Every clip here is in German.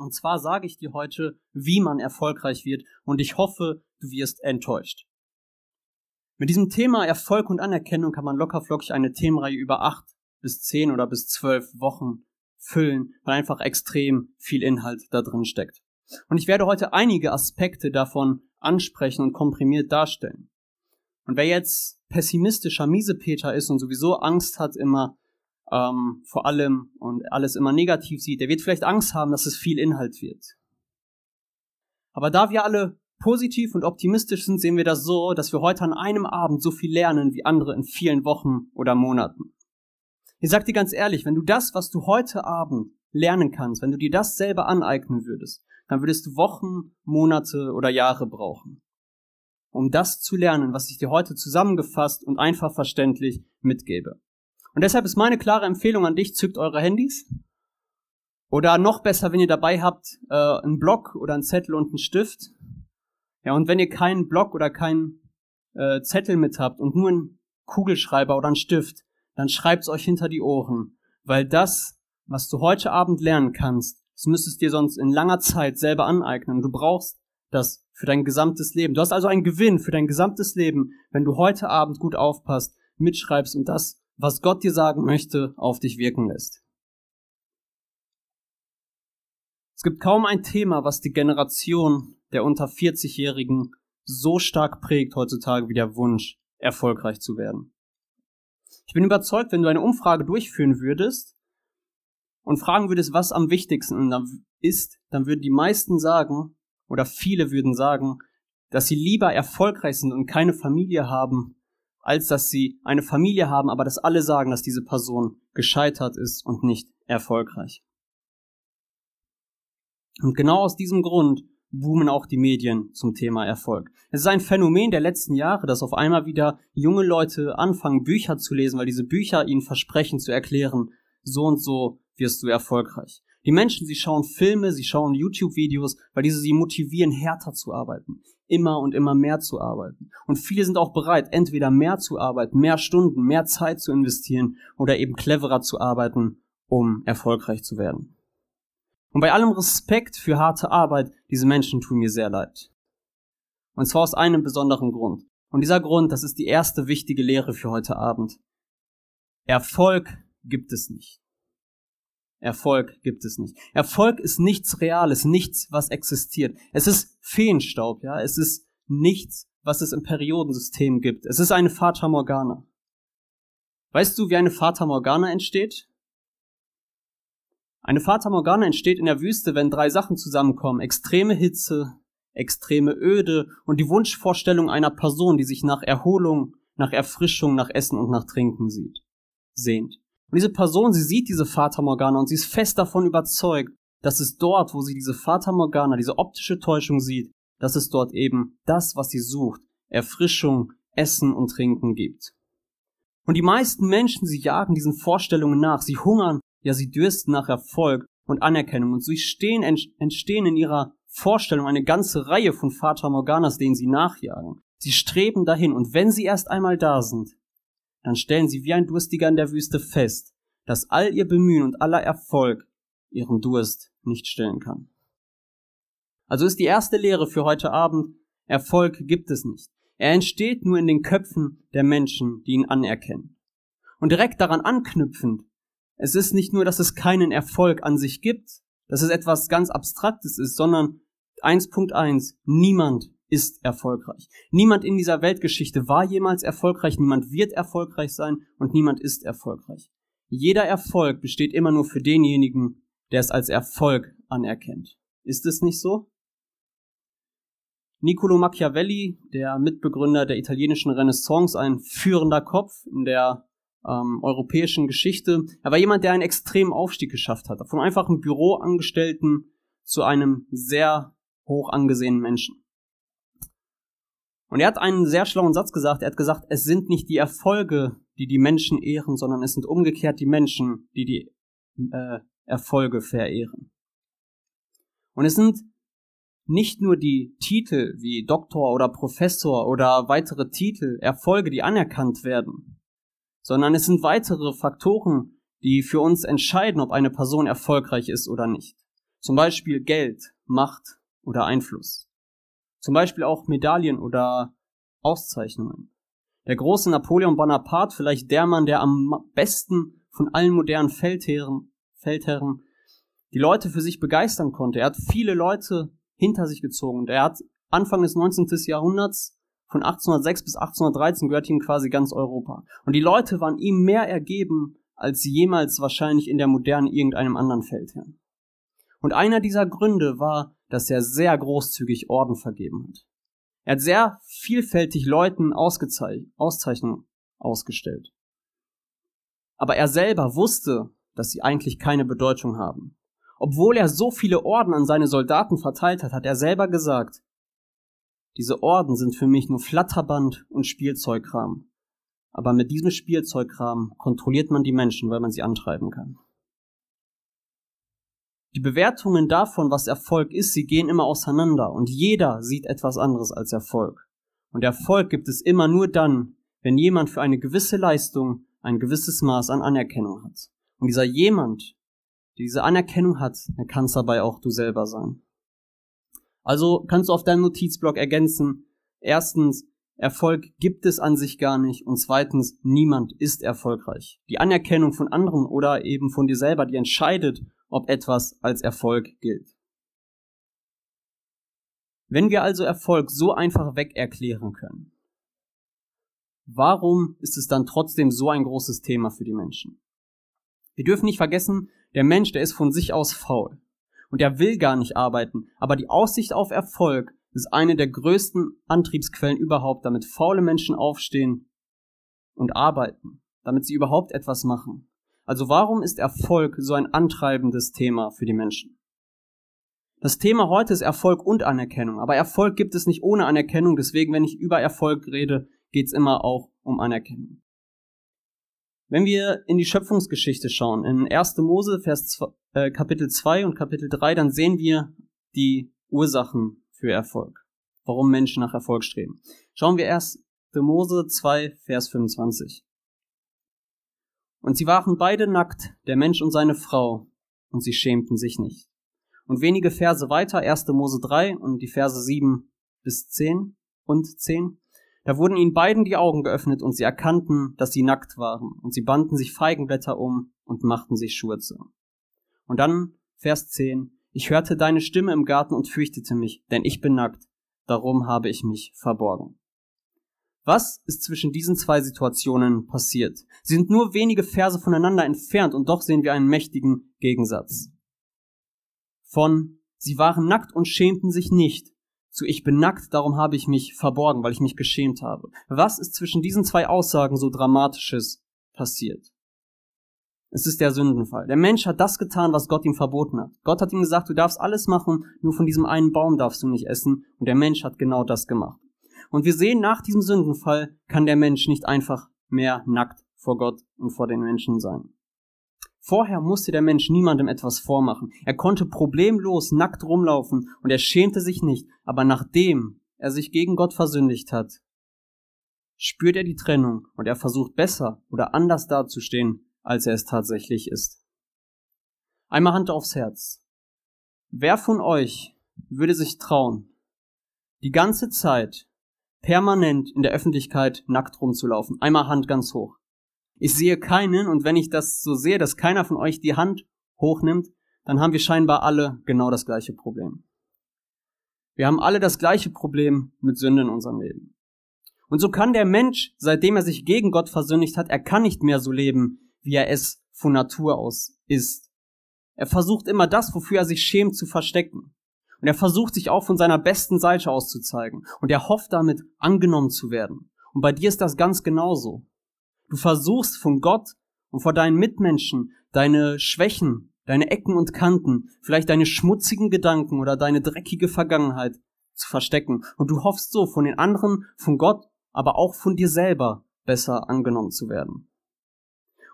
Und zwar sage ich dir heute, wie man erfolgreich wird und ich hoffe, du wirst enttäuscht. Mit diesem Thema Erfolg und Anerkennung kann man lockerflockig eine Themenreihe über acht bis zehn oder bis zwölf Wochen füllen, weil einfach extrem viel Inhalt da drin steckt. Und ich werde heute einige Aspekte davon ansprechen und komprimiert darstellen. Und wer jetzt pessimistischer Miesepeter ist und sowieso Angst hat immer ähm, vor allem und alles immer negativ sieht, der wird vielleicht Angst haben, dass es viel Inhalt wird. Aber da wir alle positiv und optimistisch sind, sehen wir das so, dass wir heute an einem Abend so viel lernen wie andere in vielen Wochen oder Monaten. Ich sag dir ganz ehrlich, wenn du das, was du heute Abend lernen kannst, wenn du dir das selber aneignen würdest, dann würdest du Wochen, Monate oder Jahre brauchen, um das zu lernen, was ich dir heute zusammengefasst und einfach verständlich mitgebe. Und deshalb ist meine klare Empfehlung an dich, zückt eure Handys. Oder noch besser, wenn ihr dabei habt, äh, einen Block oder einen Zettel und einen Stift. Ja, und wenn ihr keinen Block oder keinen äh, Zettel mit habt und nur einen Kugelschreiber oder einen Stift, dann schreibt's euch hinter die Ohren. Weil das, was du heute Abend lernen kannst, das müsstest dir sonst in langer Zeit selber aneignen. Du brauchst das für dein gesamtes Leben. Du hast also einen Gewinn für dein gesamtes Leben, wenn du heute Abend gut aufpasst, mitschreibst und das was Gott dir sagen möchte, auf dich wirken lässt. Es gibt kaum ein Thema, was die Generation der unter 40-Jährigen so stark prägt heutzutage wie der Wunsch, erfolgreich zu werden. Ich bin überzeugt, wenn du eine Umfrage durchführen würdest und fragen würdest, was am wichtigsten ist, dann würden die meisten sagen, oder viele würden sagen, dass sie lieber erfolgreich sind und keine Familie haben, als dass sie eine Familie haben, aber dass alle sagen, dass diese Person gescheitert ist und nicht erfolgreich. Und genau aus diesem Grund boomen auch die Medien zum Thema Erfolg. Es ist ein Phänomen der letzten Jahre, dass auf einmal wieder junge Leute anfangen, Bücher zu lesen, weil diese Bücher ihnen versprechen zu erklären, so und so wirst du erfolgreich. Die Menschen, sie schauen Filme, sie schauen YouTube-Videos, weil diese sie motivieren, härter zu arbeiten, immer und immer mehr zu arbeiten. Und viele sind auch bereit, entweder mehr zu arbeiten, mehr Stunden, mehr Zeit zu investieren oder eben cleverer zu arbeiten, um erfolgreich zu werden. Und bei allem Respekt für harte Arbeit, diese Menschen tun mir sehr leid. Und zwar aus einem besonderen Grund. Und dieser Grund, das ist die erste wichtige Lehre für heute Abend. Erfolg gibt es nicht. Erfolg gibt es nicht. Erfolg ist nichts Reales, nichts, was existiert. Es ist Feenstaub, ja. Es ist nichts, was es im Periodensystem gibt. Es ist eine Fata Morgana. Weißt du, wie eine Fata Morgana entsteht? Eine Fata Morgana entsteht in der Wüste, wenn drei Sachen zusammenkommen. Extreme Hitze, extreme Öde und die Wunschvorstellung einer Person, die sich nach Erholung, nach Erfrischung, nach Essen und nach Trinken sieht, sehnt. Und diese Person, sie sieht diese Fata Morgana und sie ist fest davon überzeugt, dass es dort, wo sie diese Fata Morgana, diese optische Täuschung sieht, dass es dort eben das, was sie sucht, Erfrischung, Essen und Trinken gibt. Und die meisten Menschen, sie jagen diesen Vorstellungen nach, sie hungern, ja, sie dürsten nach Erfolg und Anerkennung und sie stehen, entstehen in ihrer Vorstellung eine ganze Reihe von Fata Morganas, denen sie nachjagen. Sie streben dahin und wenn sie erst einmal da sind, dann stellen sie wie ein Durstiger in der Wüste fest, dass all ihr Bemühen und aller Erfolg ihren Durst nicht stillen kann. Also ist die erste Lehre für heute Abend, Erfolg gibt es nicht. Er entsteht nur in den Köpfen der Menschen, die ihn anerkennen. Und direkt daran anknüpfend, es ist nicht nur, dass es keinen Erfolg an sich gibt, dass es etwas ganz Abstraktes ist, sondern 1.1, niemand ist erfolgreich. Niemand in dieser Weltgeschichte war jemals erfolgreich, niemand wird erfolgreich sein und niemand ist erfolgreich. Jeder Erfolg besteht immer nur für denjenigen, der es als Erfolg anerkennt. Ist es nicht so? Niccolo Machiavelli, der Mitbegründer der italienischen Renaissance, ein führender Kopf in der ähm, europäischen Geschichte. Er war jemand, der einen extremen Aufstieg geschafft hat. Vom einfachen Büroangestellten zu einem sehr hoch angesehenen Menschen. Und er hat einen sehr schlauen Satz gesagt. Er hat gesagt, es sind nicht die Erfolge, die die Menschen ehren, sondern es sind umgekehrt die Menschen, die die äh, Erfolge verehren. Und es sind nicht nur die Titel wie Doktor oder Professor oder weitere Titel, Erfolge, die anerkannt werden, sondern es sind weitere Faktoren, die für uns entscheiden, ob eine Person erfolgreich ist oder nicht. Zum Beispiel Geld, Macht oder Einfluss. Zum Beispiel auch Medaillen oder Auszeichnungen. Der große Napoleon Bonaparte, vielleicht der Mann, der am besten von allen modernen Feldherren, Feldherren die Leute für sich begeistern konnte. Er hat viele Leute hinter sich gezogen. Und er hat Anfang des 19. Jahrhunderts von 1806 bis 1813 gehört ihm quasi ganz Europa. Und die Leute waren ihm mehr ergeben als jemals wahrscheinlich in der modernen irgendeinem anderen Feldherrn. Und einer dieser Gründe war, dass er sehr großzügig Orden vergeben hat. Er hat sehr vielfältig Leuten Auszeichnungen ausgestellt. Aber er selber wusste, dass sie eigentlich keine Bedeutung haben. Obwohl er so viele Orden an seine Soldaten verteilt hat, hat er selber gesagt, diese Orden sind für mich nur Flatterband und Spielzeugkram. Aber mit diesem Spielzeugkram kontrolliert man die Menschen, weil man sie antreiben kann. Die Bewertungen davon, was Erfolg ist, sie gehen immer auseinander und jeder sieht etwas anderes als Erfolg. Und Erfolg gibt es immer nur dann, wenn jemand für eine gewisse Leistung ein gewisses Maß an Anerkennung hat. Und dieser jemand, der diese Anerkennung hat, der kann es dabei auch du selber sein. Also kannst du auf deinem Notizblock ergänzen, erstens, Erfolg gibt es an sich gar nicht und zweitens, niemand ist erfolgreich. Die Anerkennung von anderen oder eben von dir selber, die entscheidet, ob etwas als Erfolg gilt. Wenn wir also Erfolg so einfach weg erklären können, warum ist es dann trotzdem so ein großes Thema für die Menschen? Wir dürfen nicht vergessen, der Mensch, der ist von sich aus faul und er will gar nicht arbeiten, aber die Aussicht auf Erfolg ist eine der größten Antriebsquellen überhaupt, damit faule Menschen aufstehen und arbeiten, damit sie überhaupt etwas machen. Also warum ist Erfolg so ein antreibendes Thema für die Menschen? Das Thema heute ist Erfolg und Anerkennung, aber Erfolg gibt es nicht ohne Anerkennung, deswegen, wenn ich über Erfolg rede, geht es immer auch um Anerkennung. Wenn wir in die Schöpfungsgeschichte schauen, in 1. Mose, Vers 2, äh, Kapitel 2 und Kapitel 3, dann sehen wir die Ursachen für Erfolg. Warum Menschen nach Erfolg streben. Schauen wir erst Mose 2, Vers 25. Und sie waren beide nackt, der Mensch und seine Frau, und sie schämten sich nicht. Und wenige Verse weiter, 1. Mose 3 und die Verse 7 bis 10 und 10. Da wurden ihnen beiden die Augen geöffnet und sie erkannten, dass sie nackt waren, und sie banden sich Feigenblätter um und machten sich Schurze. Und dann Vers 10. Ich hörte deine Stimme im Garten und fürchtete mich, denn ich bin nackt, darum habe ich mich verborgen. Was ist zwischen diesen zwei Situationen passiert? Sie sind nur wenige Verse voneinander entfernt und doch sehen wir einen mächtigen Gegensatz. Von sie waren nackt und schämten sich nicht zu ich bin nackt, darum habe ich mich verborgen, weil ich mich geschämt habe. Was ist zwischen diesen zwei Aussagen so dramatisches passiert? Es ist der Sündenfall. Der Mensch hat das getan, was Gott ihm verboten hat. Gott hat ihm gesagt, du darfst alles machen, nur von diesem einen Baum darfst du nicht essen. Und der Mensch hat genau das gemacht. Und wir sehen, nach diesem Sündenfall kann der Mensch nicht einfach mehr nackt vor Gott und vor den Menschen sein. Vorher musste der Mensch niemandem etwas vormachen. Er konnte problemlos nackt rumlaufen und er schämte sich nicht. Aber nachdem er sich gegen Gott versündigt hat, spürt er die Trennung und er versucht besser oder anders dazustehen, als er es tatsächlich ist. Einmal Hand aufs Herz. Wer von euch würde sich trauen, die ganze Zeit permanent in der Öffentlichkeit nackt rumzulaufen? Einmal Hand ganz hoch. Ich sehe keinen und wenn ich das so sehe, dass keiner von euch die Hand hochnimmt, dann haben wir scheinbar alle genau das gleiche Problem. Wir haben alle das gleiche Problem mit Sünde in unserem Leben. Und so kann der Mensch, seitdem er sich gegen Gott versündigt hat, er kann nicht mehr so leben, wie er es von Natur aus ist. Er versucht immer das, wofür er sich schämt, zu verstecken. Und er versucht sich auch von seiner besten Seite auszuzeigen. Und er hofft damit, angenommen zu werden. Und bei dir ist das ganz genauso. Du versuchst von Gott und vor deinen Mitmenschen deine Schwächen, deine Ecken und Kanten, vielleicht deine schmutzigen Gedanken oder deine dreckige Vergangenheit zu verstecken. Und du hoffst so von den anderen, von Gott, aber auch von dir selber besser angenommen zu werden.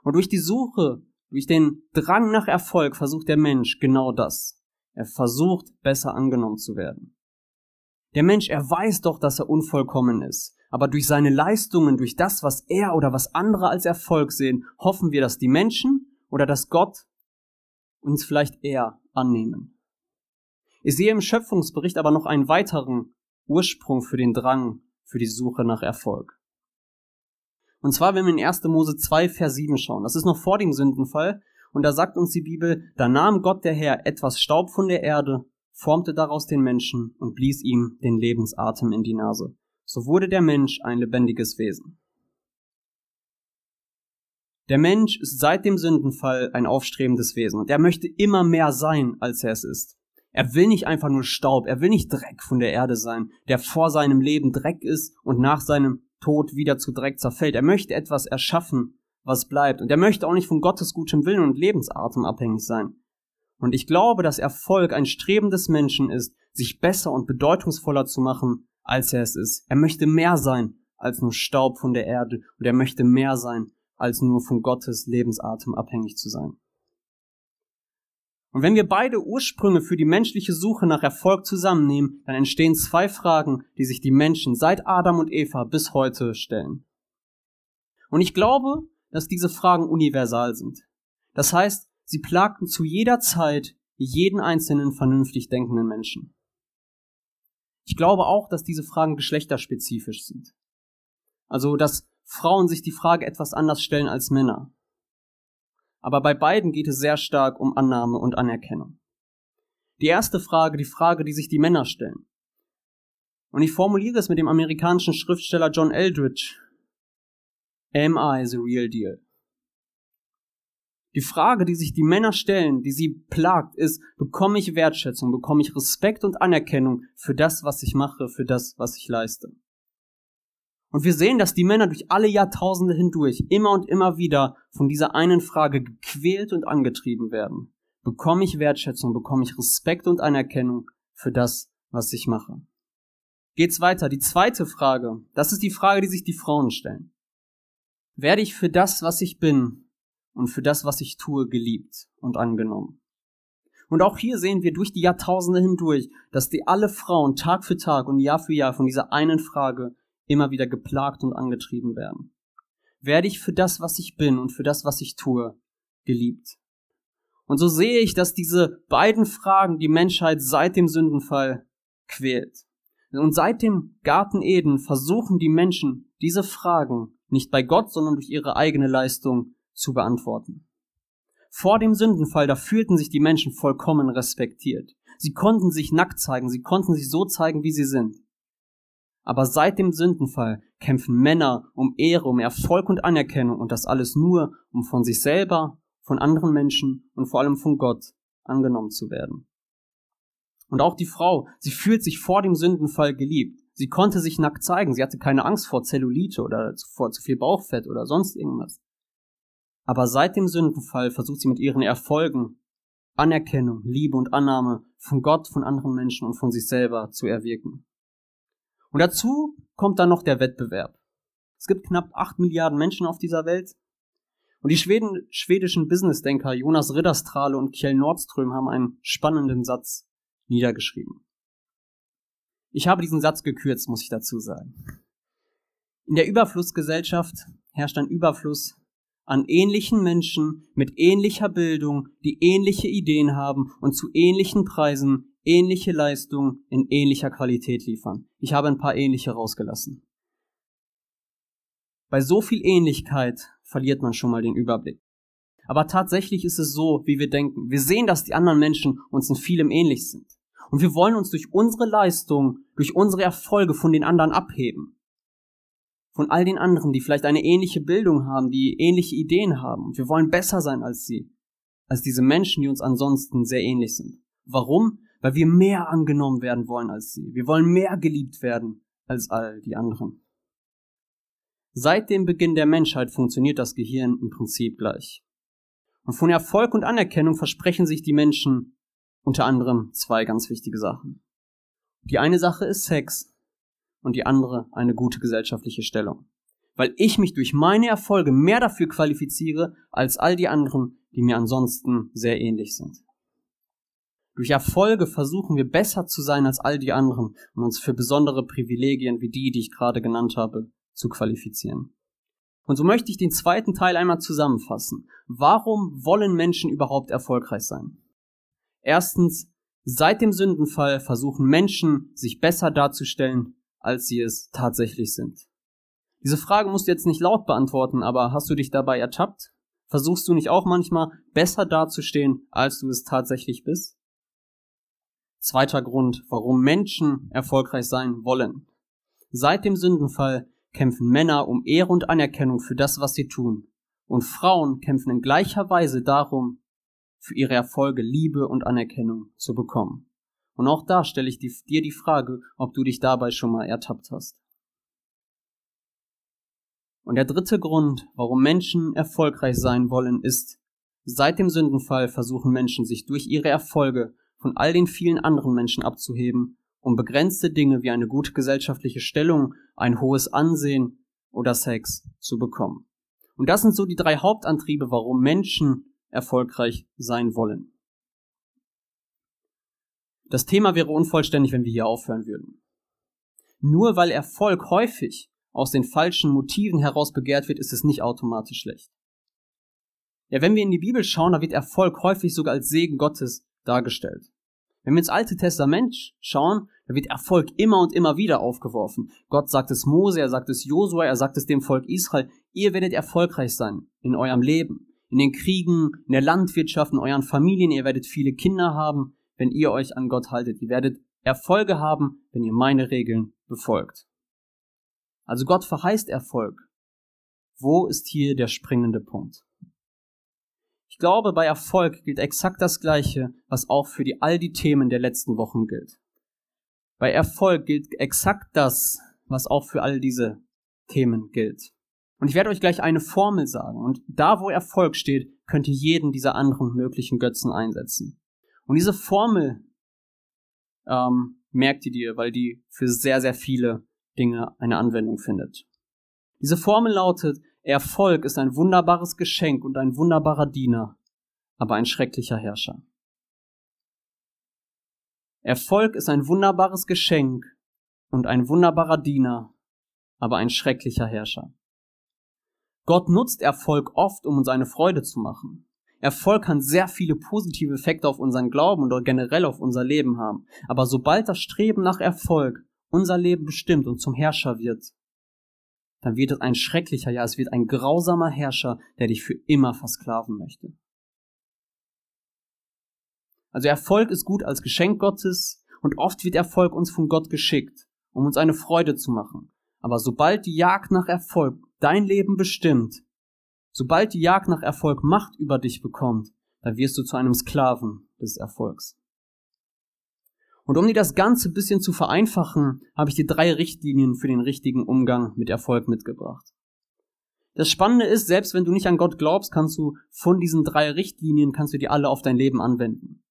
Und durch die Suche, durch den Drang nach Erfolg versucht der Mensch genau das. Er versucht besser angenommen zu werden. Der Mensch, er weiß doch, dass er unvollkommen ist aber durch seine Leistungen, durch das, was er oder was andere als Erfolg sehen, hoffen wir, dass die Menschen oder dass Gott uns vielleicht eher annehmen. Ich sehe im Schöpfungsbericht aber noch einen weiteren Ursprung für den Drang, für die Suche nach Erfolg. Und zwar, wenn wir in 1. Mose 2, Vers 7 schauen. Das ist noch vor dem Sündenfall. Und da sagt uns die Bibel, da nahm Gott der Herr etwas Staub von der Erde, formte daraus den Menschen und blies ihm den Lebensatem in die Nase. So wurde der Mensch ein lebendiges Wesen. Der Mensch ist seit dem Sündenfall ein aufstrebendes Wesen und er möchte immer mehr sein, als er es ist. Er will nicht einfach nur Staub, er will nicht Dreck von der Erde sein, der vor seinem Leben Dreck ist und nach seinem Tod wieder zu Dreck zerfällt. Er möchte etwas erschaffen, was bleibt. Und er möchte auch nicht von Gottes gutem Willen und Lebensatem abhängig sein. Und ich glaube, dass Erfolg ein Streben des Menschen ist, sich besser und bedeutungsvoller zu machen, als er es ist. Er möchte mehr sein als nur Staub von der Erde und er möchte mehr sein als nur von Gottes Lebensatem abhängig zu sein. Und wenn wir beide Ursprünge für die menschliche Suche nach Erfolg zusammennehmen, dann entstehen zwei Fragen, die sich die Menschen seit Adam und Eva bis heute stellen. Und ich glaube, dass diese Fragen universal sind. Das heißt, sie plagten zu jeder Zeit jeden einzelnen vernünftig denkenden Menschen. Ich glaube auch, dass diese Fragen geschlechterspezifisch sind. Also, dass Frauen sich die Frage etwas anders stellen als Männer. Aber bei beiden geht es sehr stark um Annahme und Anerkennung. Die erste Frage, die Frage, die sich die Männer stellen. Und ich formuliere es mit dem amerikanischen Schriftsteller John Eldridge. Am I the real deal? Die Frage, die sich die Männer stellen, die sie plagt, ist, bekomme ich Wertschätzung, bekomme ich Respekt und Anerkennung für das, was ich mache, für das, was ich leiste? Und wir sehen, dass die Männer durch alle Jahrtausende hindurch immer und immer wieder von dieser einen Frage gequält und angetrieben werden. Bekomme ich Wertschätzung, bekomme ich Respekt und Anerkennung für das, was ich mache? Geht's weiter. Die zweite Frage, das ist die Frage, die sich die Frauen stellen. Werde ich für das, was ich bin und für das, was ich tue, geliebt und angenommen? Und auch hier sehen wir durch die Jahrtausende hindurch, dass die alle Frauen Tag für Tag und Jahr für Jahr von dieser einen Frage immer wieder geplagt und angetrieben werden. Werde ich für das, was ich bin und für das, was ich tue, geliebt. Und so sehe ich, dass diese beiden Fragen die Menschheit seit dem Sündenfall quält. Und seit dem Garten Eden versuchen die Menschen diese Fragen nicht bei Gott, sondern durch ihre eigene Leistung zu beantworten. Vor dem Sündenfall, da fühlten sich die Menschen vollkommen respektiert. Sie konnten sich nackt zeigen, sie konnten sich so zeigen, wie sie sind. Aber seit dem Sündenfall kämpfen Männer um Ehre, um Erfolg und Anerkennung und das alles nur, um von sich selber, von anderen Menschen und vor allem von Gott angenommen zu werden. Und auch die Frau, sie fühlt sich vor dem Sündenfall geliebt. Sie konnte sich nackt zeigen, sie hatte keine Angst vor Zellulite oder vor zu viel Bauchfett oder sonst irgendwas. Aber seit dem Sündenfall versucht sie mit ihren Erfolgen Anerkennung, Liebe und Annahme von Gott, von anderen Menschen und von sich selber zu erwirken. Und dazu kommt dann noch der Wettbewerb. Es gibt knapp acht Milliarden Menschen auf dieser Welt. Und die Schweden, schwedischen Businessdenker Jonas Ridderstrale und Kjell Nordström haben einen spannenden Satz niedergeschrieben. Ich habe diesen Satz gekürzt, muss ich dazu sagen. In der Überflussgesellschaft herrscht ein Überfluss an ähnlichen Menschen mit ähnlicher Bildung, die ähnliche Ideen haben und zu ähnlichen Preisen ähnliche Leistungen in ähnlicher Qualität liefern. Ich habe ein paar ähnliche rausgelassen. Bei so viel Ähnlichkeit verliert man schon mal den Überblick. Aber tatsächlich ist es so, wie wir denken. Wir sehen, dass die anderen Menschen uns in vielem ähnlich sind. Und wir wollen uns durch unsere Leistung, durch unsere Erfolge von den anderen abheben. Von all den anderen, die vielleicht eine ähnliche Bildung haben, die ähnliche Ideen haben. Und wir wollen besser sein als sie. Als diese Menschen, die uns ansonsten sehr ähnlich sind. Warum? weil wir mehr angenommen werden wollen als sie. Wir wollen mehr geliebt werden als all die anderen. Seit dem Beginn der Menschheit funktioniert das Gehirn im Prinzip gleich. Und von Erfolg und Anerkennung versprechen sich die Menschen unter anderem zwei ganz wichtige Sachen. Die eine Sache ist Sex und die andere eine gute gesellschaftliche Stellung. Weil ich mich durch meine Erfolge mehr dafür qualifiziere als all die anderen, die mir ansonsten sehr ähnlich sind. Durch Erfolge versuchen wir besser zu sein als all die anderen und uns für besondere Privilegien wie die, die ich gerade genannt habe, zu qualifizieren. Und so möchte ich den zweiten Teil einmal zusammenfassen. Warum wollen Menschen überhaupt erfolgreich sein? Erstens, Seit dem Sündenfall versuchen Menschen, sich besser darzustellen, als sie es tatsächlich sind. Diese Frage musst du jetzt nicht laut beantworten, aber hast du dich dabei ertappt? Versuchst du nicht auch manchmal besser dazustehen, als du es tatsächlich bist? Zweiter Grund, warum Menschen erfolgreich sein wollen. Seit dem Sündenfall kämpfen Männer um Ehre und Anerkennung für das, was sie tun. Und Frauen kämpfen in gleicher Weise darum, für ihre Erfolge Liebe und Anerkennung zu bekommen. Und auch da stelle ich dir die Frage, ob du dich dabei schon mal ertappt hast. Und der dritte Grund, warum Menschen erfolgreich sein wollen, ist, seit dem Sündenfall versuchen Menschen sich durch ihre Erfolge von all den vielen anderen Menschen abzuheben, um begrenzte Dinge wie eine gute gesellschaftliche Stellung, ein hohes Ansehen oder Sex zu bekommen. Und das sind so die drei Hauptantriebe, warum Menschen erfolgreich sein wollen. Das Thema wäre unvollständig, wenn wir hier aufhören würden. Nur weil Erfolg häufig aus den falschen Motiven heraus begehrt wird, ist es nicht automatisch schlecht. Ja, wenn wir in die Bibel schauen, da wird Erfolg häufig sogar als Segen Gottes dargestellt. Wenn wir ins Alte Testament schauen, da wird Erfolg immer und immer wieder aufgeworfen. Gott sagt es Mose, er sagt es Josua, er sagt es dem Volk Israel, ihr werdet erfolgreich sein in eurem Leben, in den Kriegen, in der Landwirtschaft, in euren Familien, ihr werdet viele Kinder haben, wenn ihr euch an Gott haltet. Ihr werdet Erfolge haben, wenn ihr meine Regeln befolgt. Also Gott verheißt Erfolg. Wo ist hier der springende Punkt? Ich glaube, bei Erfolg gilt exakt das Gleiche, was auch für die, all die Themen der letzten Wochen gilt. Bei Erfolg gilt exakt das, was auch für all diese Themen gilt. Und ich werde euch gleich eine Formel sagen. Und da, wo Erfolg steht, könnt ihr jeden dieser anderen möglichen Götzen einsetzen. Und diese Formel ähm, merkt ihr dir, weil die für sehr, sehr viele Dinge eine Anwendung findet. Diese Formel lautet, Erfolg ist ein wunderbares Geschenk und ein wunderbarer Diener, aber ein schrecklicher Herrscher. Erfolg ist ein wunderbares Geschenk und ein wunderbarer Diener, aber ein schrecklicher Herrscher. Gott nutzt Erfolg oft, um uns eine Freude zu machen. Erfolg kann sehr viele positive Effekte auf unseren Glauben und generell auf unser Leben haben. Aber sobald das Streben nach Erfolg unser Leben bestimmt und zum Herrscher wird, dann wird es ein schrecklicher, ja, es wird ein grausamer Herrscher, der dich für immer versklaven möchte. Also Erfolg ist gut als Geschenk Gottes und oft wird Erfolg uns von Gott geschickt, um uns eine Freude zu machen. Aber sobald die Jagd nach Erfolg dein Leben bestimmt, Sobald die Jagd nach Erfolg Macht über dich bekommt, dann wirst du zu einem Sklaven des Erfolgs. Und um dir das Ganze ein bisschen zu vereinfachen, habe ich dir drei Richtlinien für den richtigen Umgang mit Erfolg mitgebracht. Das Spannende ist, selbst wenn du nicht an Gott glaubst, kannst du von diesen drei Richtlinien, kannst du die alle auf dein Leben anwenden.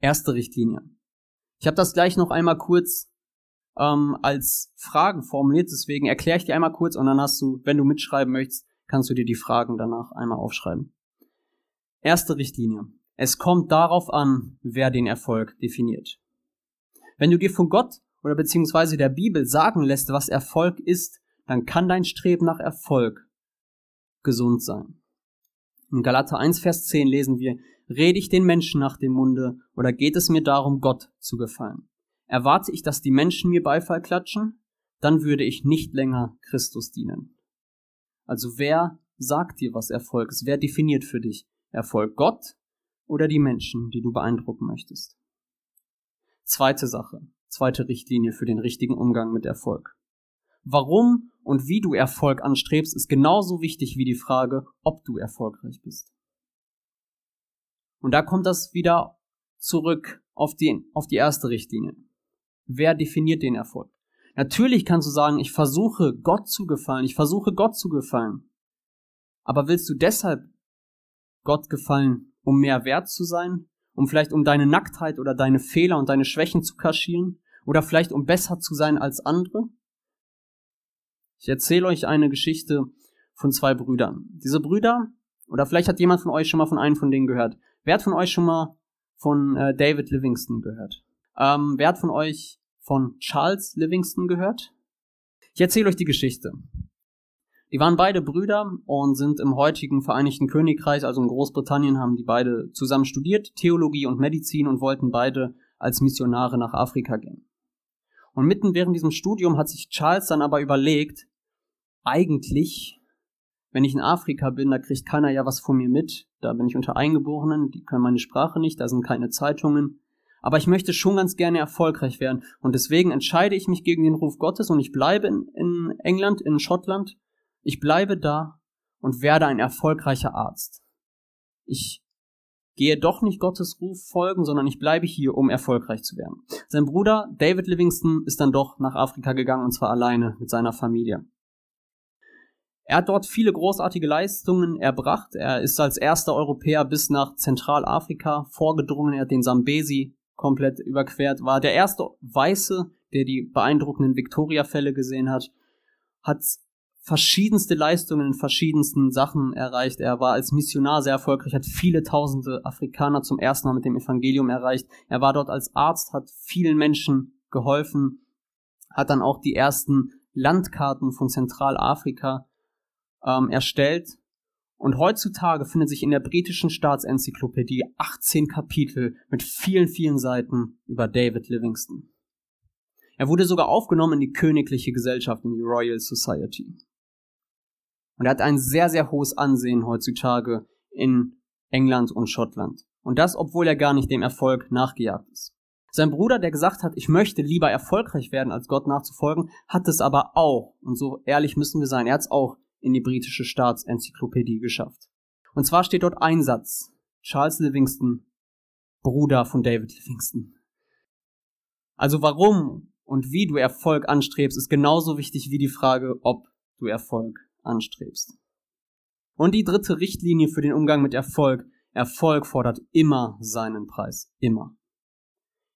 Erste Richtlinie. Ich habe das gleich noch einmal kurz ähm, als Fragen formuliert, deswegen erkläre ich dir einmal kurz und dann hast du, wenn du mitschreiben möchtest, kannst du dir die Fragen danach einmal aufschreiben. Erste Richtlinie. Es kommt darauf an, wer den Erfolg definiert. Wenn du dir von Gott oder beziehungsweise der Bibel sagen lässt, was Erfolg ist, dann kann dein Streben nach Erfolg gesund sein. In Galater 1, Vers 10 lesen wir, rede ich den Menschen nach dem Munde oder geht es mir darum, Gott zu gefallen? Erwarte ich, dass die Menschen mir Beifall klatschen? Dann würde ich nicht länger Christus dienen. Also wer sagt dir, was Erfolg ist? Wer definiert für dich Erfolg? Gott oder die Menschen, die du beeindrucken möchtest? Zweite Sache, zweite Richtlinie für den richtigen Umgang mit Erfolg. Warum und wie du Erfolg anstrebst, ist genauso wichtig wie die Frage, ob du erfolgreich bist. Und da kommt das wieder zurück auf die, auf die erste Richtlinie. Wer definiert den Erfolg? Natürlich kannst du sagen, ich versuche Gott zu gefallen, ich versuche Gott zu gefallen. Aber willst du deshalb Gott gefallen, um mehr wert zu sein? Um vielleicht um deine Nacktheit oder deine Fehler und deine Schwächen zu kaschieren? Oder vielleicht um besser zu sein als andere? Ich erzähle euch eine Geschichte von zwei Brüdern. Diese Brüder, oder vielleicht hat jemand von euch schon mal von einem von denen gehört. Wer hat von euch schon mal von äh, David Livingston gehört? Ähm, wer hat von euch von Charles Livingston gehört? Ich erzähle euch die Geschichte. Die waren beide Brüder und sind im heutigen Vereinigten Königreich, also in Großbritannien, haben die beide zusammen studiert, Theologie und Medizin und wollten beide als Missionare nach Afrika gehen. Und mitten während diesem Studium hat sich Charles dann aber überlegt, eigentlich, wenn ich in Afrika bin, da kriegt keiner ja was von mir mit, da bin ich unter Eingeborenen, die können meine Sprache nicht, da sind keine Zeitungen, aber ich möchte schon ganz gerne erfolgreich werden und deswegen entscheide ich mich gegen den Ruf Gottes und ich bleibe in, in England, in Schottland, ich bleibe da und werde ein erfolgreicher Arzt. Ich gehe doch nicht Gottes Ruf folgen, sondern ich bleibe hier, um erfolgreich zu werden. Sein Bruder David Livingston ist dann doch nach Afrika gegangen und zwar alleine mit seiner Familie. Er hat dort viele großartige Leistungen erbracht. Er ist als erster Europäer bis nach Zentralafrika vorgedrungen. Er hat den Sambesi komplett überquert, war der erste Weiße, der die beeindruckenden Victoria-Fälle gesehen hat, hat verschiedenste Leistungen in verschiedensten Sachen erreicht. Er war als Missionar sehr erfolgreich, hat viele tausende Afrikaner zum ersten Mal mit dem Evangelium erreicht. Er war dort als Arzt, hat vielen Menschen geholfen, hat dann auch die ersten Landkarten von Zentralafrika ähm, erstellt. Und heutzutage findet sich in der britischen Staatsenzyklopädie 18 Kapitel mit vielen, vielen Seiten über David Livingston. Er wurde sogar aufgenommen in die königliche Gesellschaft, in die Royal Society. Und er hat ein sehr, sehr hohes Ansehen heutzutage in England und Schottland. Und das, obwohl er gar nicht dem Erfolg nachgejagt ist. Sein Bruder, der gesagt hat, ich möchte lieber erfolgreich werden, als Gott nachzufolgen, hat es aber auch, und so ehrlich müssen wir sein, er hat es auch in die britische Staatsenzyklopädie geschafft. Und zwar steht dort ein Satz. Charles Livingston, Bruder von David Livingston. Also warum und wie du Erfolg anstrebst, ist genauso wichtig wie die Frage, ob du Erfolg anstrebst. Und die dritte Richtlinie für den Umgang mit Erfolg. Erfolg fordert immer seinen Preis. Immer.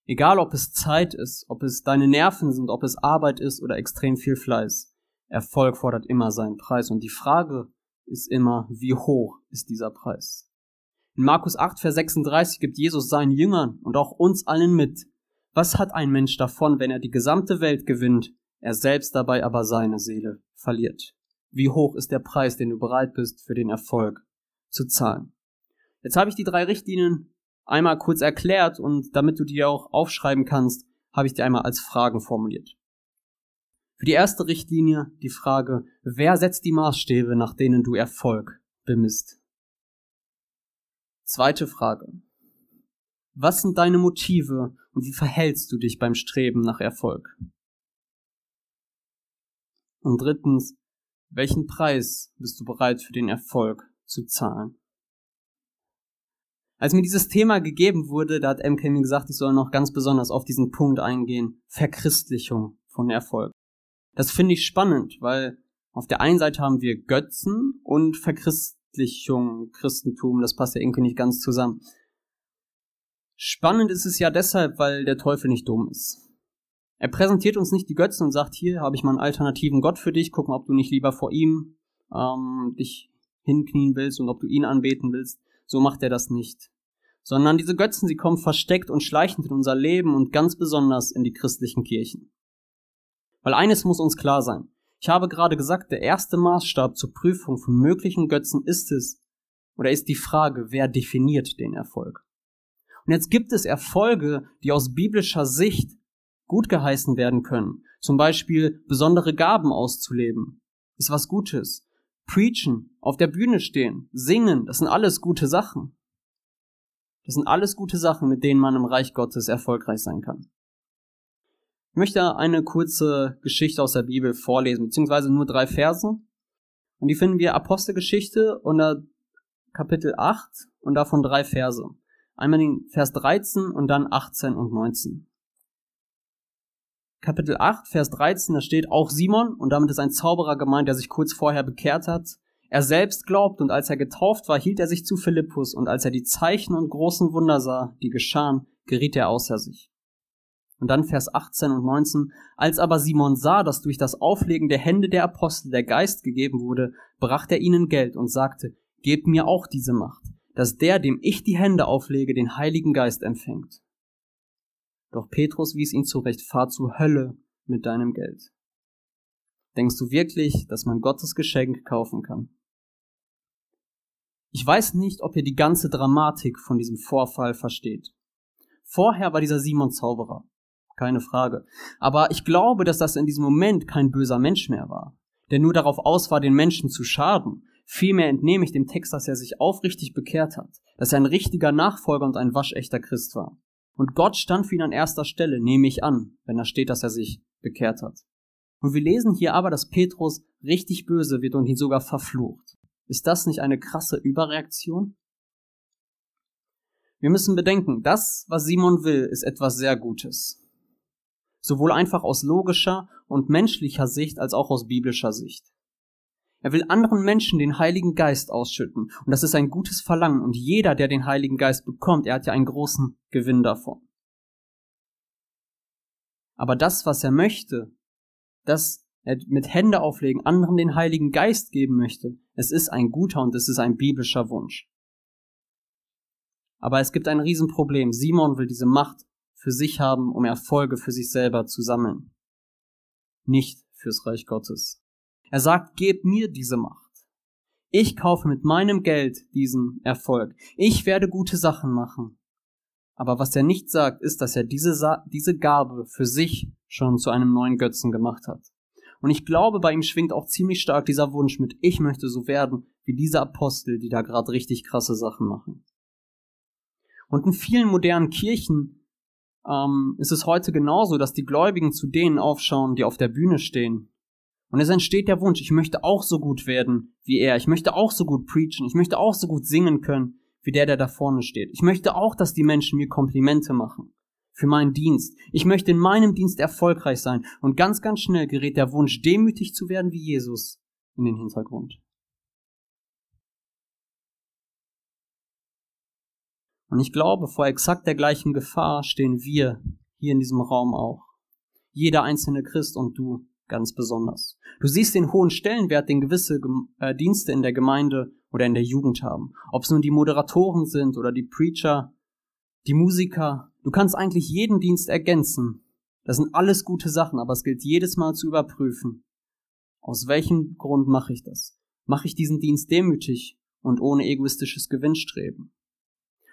Egal ob es Zeit ist, ob es deine Nerven sind, ob es Arbeit ist oder extrem viel Fleiß. Erfolg fordert immer seinen Preis. Und die Frage ist immer, wie hoch ist dieser Preis? In Markus 8, Vers 36 gibt Jesus seinen Jüngern und auch uns allen mit. Was hat ein Mensch davon, wenn er die gesamte Welt gewinnt, er selbst dabei aber seine Seele verliert? wie hoch ist der Preis, den du bereit bist, für den Erfolg zu zahlen. Jetzt habe ich die drei Richtlinien einmal kurz erklärt und damit du die auch aufschreiben kannst, habe ich die einmal als Fragen formuliert. Für die erste Richtlinie die Frage, wer setzt die Maßstäbe, nach denen du Erfolg bemisst? Zweite Frage. Was sind deine Motive und wie verhältst du dich beim Streben nach Erfolg? Und drittens, welchen Preis bist du bereit für den Erfolg zu zahlen? Als mir dieses Thema gegeben wurde, da hat MK mir gesagt, ich soll noch ganz besonders auf diesen Punkt eingehen. Verchristlichung von Erfolg. Das finde ich spannend, weil auf der einen Seite haben wir Götzen und Verchristlichung, Christentum, das passt ja irgendwie nicht ganz zusammen. Spannend ist es ja deshalb, weil der Teufel nicht dumm ist. Er präsentiert uns nicht die Götzen und sagt, hier habe ich mal einen alternativen Gott für dich, guck mal, ob du nicht lieber vor ihm ähm, dich hinknien willst und ob du ihn anbeten willst. So macht er das nicht. Sondern diese Götzen, sie kommen versteckt und schleichend in unser Leben und ganz besonders in die christlichen Kirchen. Weil eines muss uns klar sein. Ich habe gerade gesagt, der erste Maßstab zur Prüfung von möglichen Götzen ist es, oder ist die Frage, wer definiert den Erfolg? Und jetzt gibt es Erfolge, die aus biblischer Sicht gut geheißen werden können. Zum Beispiel besondere Gaben auszuleben. Ist was Gutes. Preachen, auf der Bühne stehen, singen, das sind alles gute Sachen. Das sind alles gute Sachen, mit denen man im Reich Gottes erfolgreich sein kann. Ich möchte eine kurze Geschichte aus der Bibel vorlesen, beziehungsweise nur drei Verse. Und die finden wir Apostelgeschichte unter Kapitel 8 und davon drei Verse. Einmal den Vers 13 und dann 18 und 19. Kapitel 8, Vers 13, da steht auch Simon, und damit ist ein Zauberer gemeint, der sich kurz vorher bekehrt hat. Er selbst glaubt, und als er getauft war, hielt er sich zu Philippus, und als er die Zeichen und großen Wunder sah, die geschahen, geriet er außer sich. Und dann Vers 18 und 19. Als aber Simon sah, dass durch das Auflegen der Hände der Apostel der Geist gegeben wurde, brachte er ihnen Geld und sagte, Gebt mir auch diese Macht, dass der, dem ich die Hände auflege, den Heiligen Geist empfängt. Doch Petrus wies ihn zurecht, fahr zur Hölle mit deinem Geld. Denkst du wirklich, dass man Gottes Geschenk kaufen kann? Ich weiß nicht, ob ihr die ganze Dramatik von diesem Vorfall versteht. Vorher war dieser Simon Zauberer. Keine Frage. Aber ich glaube, dass das in diesem Moment kein böser Mensch mehr war, der nur darauf aus war, den Menschen zu schaden. Vielmehr entnehme ich dem Text, dass er sich aufrichtig bekehrt hat, dass er ein richtiger Nachfolger und ein waschechter Christ war. Und Gott stand für ihn an erster Stelle, nehme ich an, wenn da steht, dass er sich bekehrt hat. Und wir lesen hier aber, dass Petrus richtig böse wird und ihn sogar verflucht. Ist das nicht eine krasse Überreaktion? Wir müssen bedenken, das, was Simon will, ist etwas sehr Gutes. Sowohl einfach aus logischer und menschlicher Sicht als auch aus biblischer Sicht. Er will anderen Menschen den Heiligen Geist ausschütten. Und das ist ein gutes Verlangen. Und jeder, der den Heiligen Geist bekommt, er hat ja einen großen Gewinn davon. Aber das, was er möchte, dass er mit Hände auflegen anderen den Heiligen Geist geben möchte, es ist ein guter und es ist ein biblischer Wunsch. Aber es gibt ein Riesenproblem. Simon will diese Macht für sich haben, um Erfolge für sich selber zu sammeln. Nicht fürs Reich Gottes. Er sagt, gebt mir diese Macht. Ich kaufe mit meinem Geld diesen Erfolg. Ich werde gute Sachen machen. Aber was er nicht sagt, ist, dass er diese, Sa diese Gabe für sich schon zu einem neuen Götzen gemacht hat. Und ich glaube, bei ihm schwingt auch ziemlich stark dieser Wunsch mit, ich möchte so werden wie diese Apostel, die da gerade richtig krasse Sachen machen. Und in vielen modernen Kirchen ähm, ist es heute genauso, dass die Gläubigen zu denen aufschauen, die auf der Bühne stehen und es entsteht der Wunsch, ich möchte auch so gut werden wie er. Ich möchte auch so gut preachen. Ich möchte auch so gut singen können wie der, der da vorne steht. Ich möchte auch, dass die Menschen mir Komplimente machen für meinen Dienst. Ich möchte in meinem Dienst erfolgreich sein. Und ganz, ganz schnell gerät der Wunsch, demütig zu werden wie Jesus in den Hintergrund. Und ich glaube, vor exakt der gleichen Gefahr stehen wir hier in diesem Raum auch. Jeder einzelne Christ und du ganz besonders. Du siehst den hohen Stellenwert, den gewisse äh, Dienste in der Gemeinde oder in der Jugend haben. Ob es nun die Moderatoren sind oder die Preacher, die Musiker. Du kannst eigentlich jeden Dienst ergänzen. Das sind alles gute Sachen, aber es gilt jedes Mal zu überprüfen. Aus welchem Grund mache ich das? Mache ich diesen Dienst demütig und ohne egoistisches Gewinnstreben?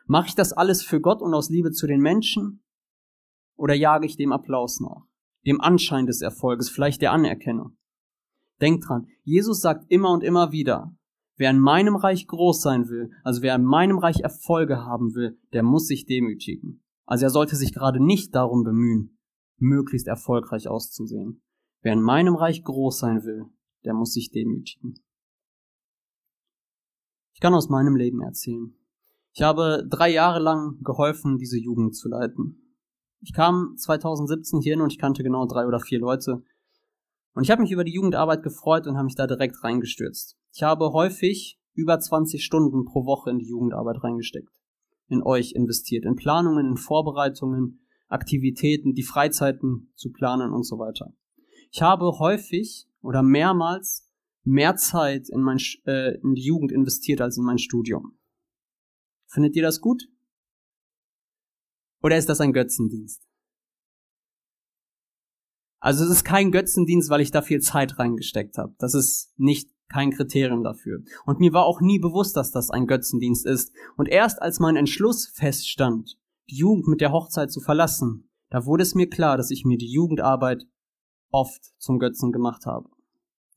Mache ich das alles für Gott und aus Liebe zu den Menschen? Oder jage ich dem Applaus nach? dem Anschein des Erfolges, vielleicht der Anerkennung. Denkt dran, Jesus sagt immer und immer wieder, wer in meinem Reich groß sein will, also wer in meinem Reich Erfolge haben will, der muss sich demütigen. Also er sollte sich gerade nicht darum bemühen, möglichst erfolgreich auszusehen. Wer in meinem Reich groß sein will, der muss sich demütigen. Ich kann aus meinem Leben erzählen. Ich habe drei Jahre lang geholfen, diese Jugend zu leiten. Ich kam 2017 hierhin und ich kannte genau drei oder vier Leute. Und ich habe mich über die Jugendarbeit gefreut und habe mich da direkt reingestürzt. Ich habe häufig über 20 Stunden pro Woche in die Jugendarbeit reingesteckt. In euch investiert. In Planungen, in Vorbereitungen, Aktivitäten, die Freizeiten zu planen und so weiter. Ich habe häufig oder mehrmals mehr Zeit in, mein, äh, in die Jugend investiert als in mein Studium. Findet ihr das gut? Oder ist das ein Götzendienst? Also es ist kein Götzendienst, weil ich da viel Zeit reingesteckt habe. Das ist nicht kein Kriterium dafür. Und mir war auch nie bewusst, dass das ein Götzendienst ist. Und erst als mein Entschluss feststand, die Jugend mit der Hochzeit zu verlassen, da wurde es mir klar, dass ich mir die Jugendarbeit oft zum Götzen gemacht habe.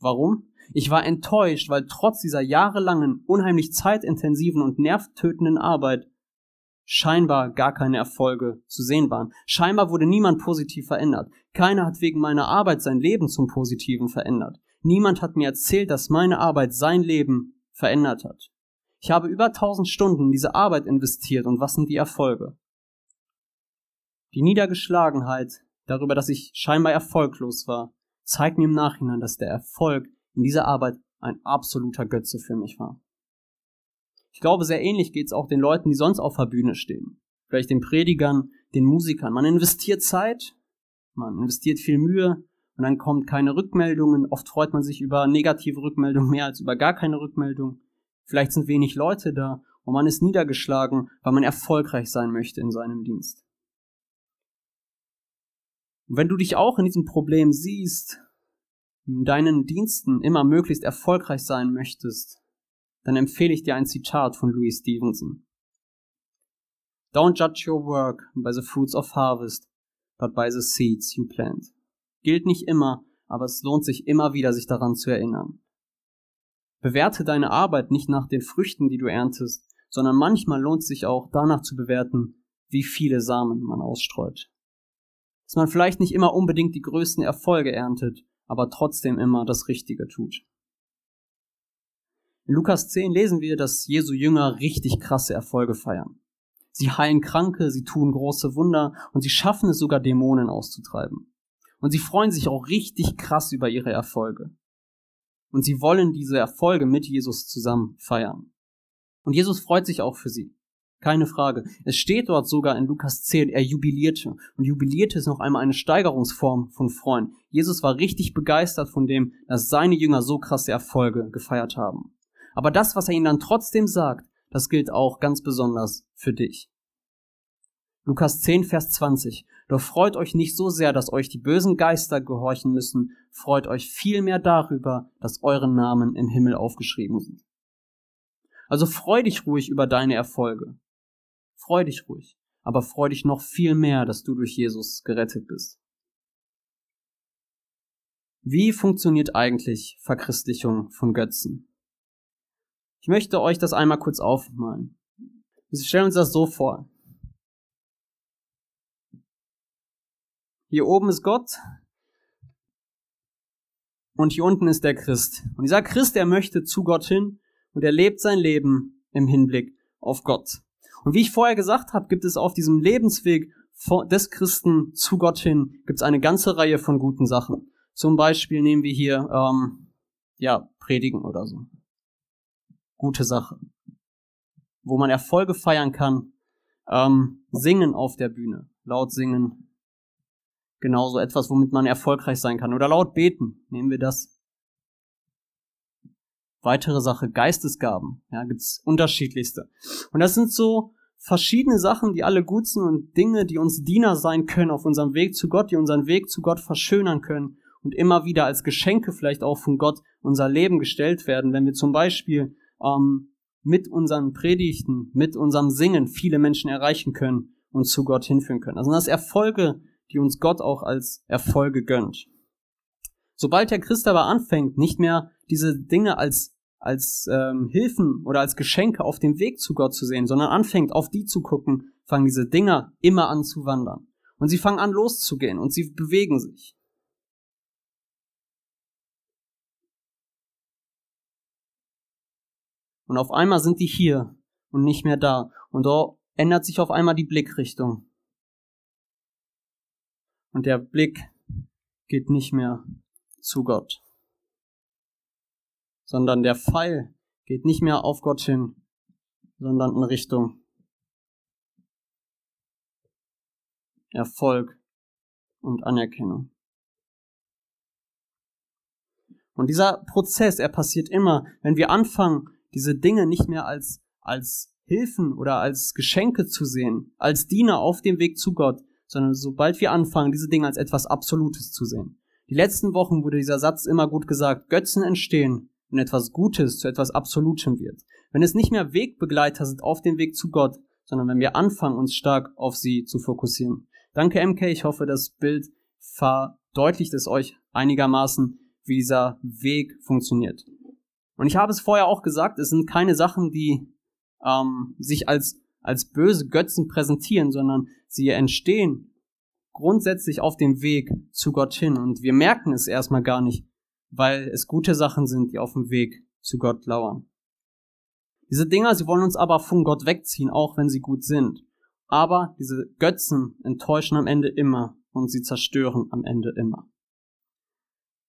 Warum? Ich war enttäuscht, weil trotz dieser jahrelangen, unheimlich zeitintensiven und nervtötenden Arbeit scheinbar gar keine Erfolge zu sehen waren. Scheinbar wurde niemand positiv verändert. Keiner hat wegen meiner Arbeit sein Leben zum Positiven verändert. Niemand hat mir erzählt, dass meine Arbeit sein Leben verändert hat. Ich habe über 1000 Stunden in diese Arbeit investiert und was sind die Erfolge? Die Niedergeschlagenheit darüber, dass ich scheinbar erfolglos war, zeigt mir im Nachhinein, dass der Erfolg in dieser Arbeit ein absoluter Götze für mich war. Ich glaube, sehr ähnlich geht es auch den Leuten, die sonst auf der Bühne stehen. Vielleicht den Predigern, den Musikern. Man investiert Zeit, man investiert viel Mühe und dann kommt keine Rückmeldungen. Oft freut man sich über negative Rückmeldungen mehr als über gar keine Rückmeldung. Vielleicht sind wenig Leute da und man ist niedergeschlagen, weil man erfolgreich sein möchte in seinem Dienst. Und wenn du dich auch in diesem Problem siehst, deinen Diensten immer möglichst erfolgreich sein möchtest, dann empfehle ich dir ein Zitat von Louis Stevenson. Don't judge your work by the fruits of harvest, but by the seeds you plant. Gilt nicht immer, aber es lohnt sich immer wieder, sich daran zu erinnern. Bewerte deine Arbeit nicht nach den Früchten, die du erntest, sondern manchmal lohnt es sich auch danach zu bewerten, wie viele Samen man ausstreut. Dass man vielleicht nicht immer unbedingt die größten Erfolge erntet, aber trotzdem immer das Richtige tut. In Lukas 10 lesen wir, dass Jesu Jünger richtig krasse Erfolge feiern. Sie heilen Kranke, sie tun große Wunder und sie schaffen es sogar Dämonen auszutreiben. Und sie freuen sich auch richtig krass über ihre Erfolge. Und sie wollen diese Erfolge mit Jesus zusammen feiern. Und Jesus freut sich auch für sie. Keine Frage. Es steht dort sogar in Lukas 10, er jubilierte. Und jubilierte ist noch einmal eine Steigerungsform von Freuen. Jesus war richtig begeistert von dem, dass seine Jünger so krasse Erfolge gefeiert haben. Aber das, was er ihnen dann trotzdem sagt, das gilt auch ganz besonders für dich. Lukas 10, Vers 20. Doch freut euch nicht so sehr, dass euch die bösen Geister gehorchen müssen, freut euch vielmehr darüber, dass eure Namen im Himmel aufgeschrieben sind. Also freu dich ruhig über deine Erfolge. Freu dich ruhig. Aber freu dich noch viel mehr, dass du durch Jesus gerettet bist. Wie funktioniert eigentlich Verchristlichung von Götzen? Ich möchte euch das einmal kurz aufmalen. Wir stellen uns das so vor. Hier oben ist Gott und hier unten ist der Christ. Und dieser Christ, er möchte zu Gott hin und er lebt sein Leben im Hinblick auf Gott. Und wie ich vorher gesagt habe, gibt es auf diesem Lebensweg des Christen zu Gott hin, gibt es eine ganze Reihe von guten Sachen. Zum Beispiel nehmen wir hier, ähm, ja, Predigen oder so. Gute Sache. Wo man Erfolge feiern kann. Ähm, singen auf der Bühne. Laut singen. Genauso etwas, womit man erfolgreich sein kann. Oder laut beten. Nehmen wir das. Weitere Sache, Geistesgaben. Ja, gibt's unterschiedlichste. Und das sind so verschiedene Sachen, die alle gut sind und Dinge, die uns Diener sein können auf unserem Weg zu Gott, die unseren Weg zu Gott verschönern können und immer wieder als Geschenke vielleicht auch von Gott unser Leben gestellt werden, wenn wir zum Beispiel ähm, mit unseren Predigten, mit unserem Singen viele Menschen erreichen können und zu Gott hinführen können. Also das Erfolge, die uns Gott auch als Erfolge gönnt. Sobald der Christ aber anfängt, nicht mehr diese Dinge als als ähm, Hilfen oder als Geschenke auf dem Weg zu Gott zu sehen, sondern anfängt, auf die zu gucken, fangen diese Dinger immer an zu wandern. Und sie fangen an loszugehen und sie bewegen sich. Und auf einmal sind die hier und nicht mehr da. Und da ändert sich auf einmal die Blickrichtung. Und der Blick geht nicht mehr zu Gott sondern der Pfeil geht nicht mehr auf Gott hin, sondern in Richtung Erfolg und Anerkennung. Und dieser Prozess, er passiert immer, wenn wir anfangen, diese Dinge nicht mehr als, als Hilfen oder als Geschenke zu sehen, als Diener auf dem Weg zu Gott, sondern sobald wir anfangen, diese Dinge als etwas Absolutes zu sehen. Die letzten Wochen wurde dieser Satz immer gut gesagt, Götzen entstehen, wenn etwas Gutes zu etwas Absolutem wird. Wenn es nicht mehr Wegbegleiter sind auf dem Weg zu Gott, sondern wenn wir anfangen, uns stark auf sie zu fokussieren. Danke, MK. Ich hoffe, das Bild verdeutlicht es euch einigermaßen, wie dieser Weg funktioniert. Und ich habe es vorher auch gesagt, es sind keine Sachen, die ähm, sich als, als böse Götzen präsentieren, sondern sie entstehen grundsätzlich auf dem Weg zu Gott hin. Und wir merken es erstmal gar nicht, weil es gute Sachen sind, die auf dem Weg zu Gott lauern. Diese Dinger, sie wollen uns aber von Gott wegziehen, auch wenn sie gut sind. Aber diese Götzen enttäuschen am Ende immer und sie zerstören am Ende immer.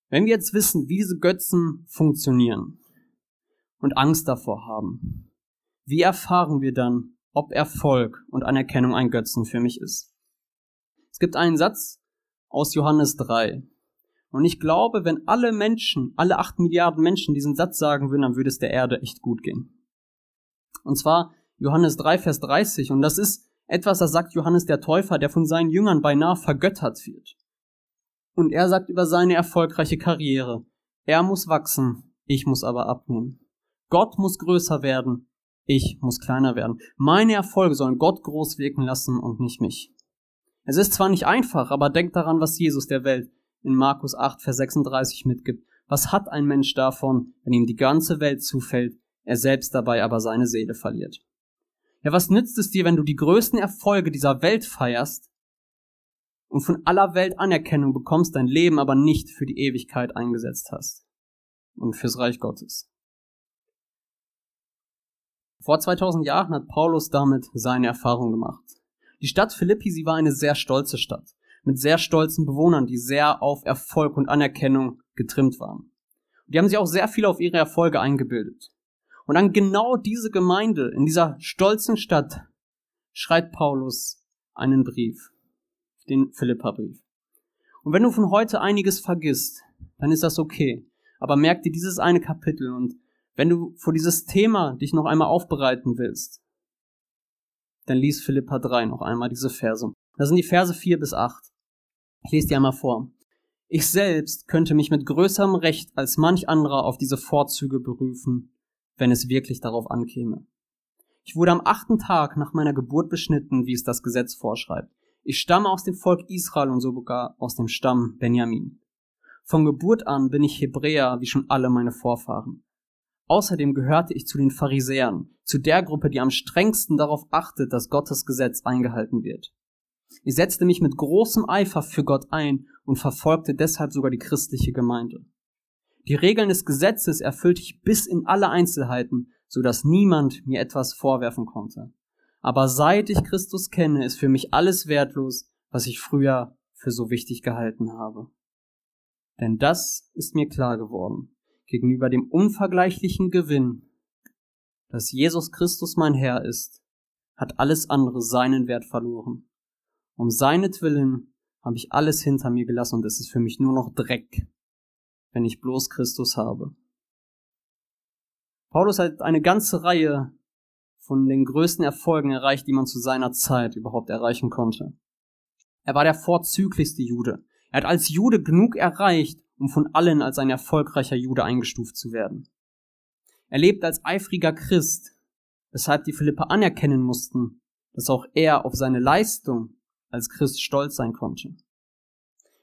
Wenn wir jetzt wissen, wie diese Götzen funktionieren und Angst davor haben, wie erfahren wir dann, ob Erfolg und Anerkennung ein Götzen für mich ist? Es gibt einen Satz aus Johannes 3, und ich glaube, wenn alle Menschen, alle acht Milliarden Menschen diesen Satz sagen würden, dann würde es der Erde echt gut gehen. Und zwar Johannes 3, Vers 30. Und das ist etwas, das sagt Johannes der Täufer, der von seinen Jüngern beinahe vergöttert wird. Und er sagt über seine erfolgreiche Karriere, er muss wachsen, ich muss aber abnehmen. Gott muss größer werden, ich muss kleiner werden. Meine Erfolge sollen Gott groß wirken lassen und nicht mich. Es ist zwar nicht einfach, aber denkt daran, was Jesus der Welt in Markus 8, Vers 36 mitgibt. Was hat ein Mensch davon, wenn ihm die ganze Welt zufällt, er selbst dabei aber seine Seele verliert? Ja, was nützt es dir, wenn du die größten Erfolge dieser Welt feierst und von aller Welt Anerkennung bekommst, dein Leben aber nicht für die Ewigkeit eingesetzt hast und fürs Reich Gottes? Vor 2000 Jahren hat Paulus damit seine Erfahrung gemacht. Die Stadt Philippi, sie war eine sehr stolze Stadt, mit sehr stolzen Bewohnern, die sehr auf Erfolg und Anerkennung getrimmt waren. Die haben sich auch sehr viel auf ihre Erfolge eingebildet. Und an genau diese Gemeinde in dieser stolzen Stadt schreibt Paulus einen Brief, den Philippa-Brief. Und wenn du von heute einiges vergisst, dann ist das okay. Aber merk dir dieses eine Kapitel und wenn du vor dieses Thema dich noch einmal aufbereiten willst, dann lies Philippa 3 noch einmal diese Verse. Das sind die Verse 4 bis 8. Ich lese die einmal vor. Ich selbst könnte mich mit größerem Recht als manch anderer auf diese Vorzüge berufen, wenn es wirklich darauf ankäme. Ich wurde am achten Tag nach meiner Geburt beschnitten, wie es das Gesetz vorschreibt. Ich stamme aus dem Volk Israel und sogar aus dem Stamm Benjamin. Von Geburt an bin ich Hebräer, wie schon alle meine Vorfahren. Außerdem gehörte ich zu den Pharisäern, zu der Gruppe, die am strengsten darauf achtet, dass Gottes Gesetz eingehalten wird. Ich setzte mich mit großem Eifer für Gott ein und verfolgte deshalb sogar die christliche Gemeinde. Die Regeln des Gesetzes erfüllte ich bis in alle Einzelheiten, so dass niemand mir etwas vorwerfen konnte. Aber seit ich Christus kenne, ist für mich alles wertlos, was ich früher für so wichtig gehalten habe. Denn das ist mir klar geworden gegenüber dem unvergleichlichen Gewinn, dass Jesus Christus mein Herr ist, hat alles andere seinen Wert verloren. Um seinetwillen habe ich alles hinter mir gelassen und es ist für mich nur noch Dreck, wenn ich bloß Christus habe. Paulus hat eine ganze Reihe von den größten Erfolgen erreicht, die man zu seiner Zeit überhaupt erreichen konnte. Er war der vorzüglichste Jude. Er hat als Jude genug erreicht, um von allen als ein erfolgreicher Jude eingestuft zu werden. Er lebt als eifriger Christ, weshalb die Philipper anerkennen mussten, dass auch er auf seine Leistung als Christ stolz sein konnte.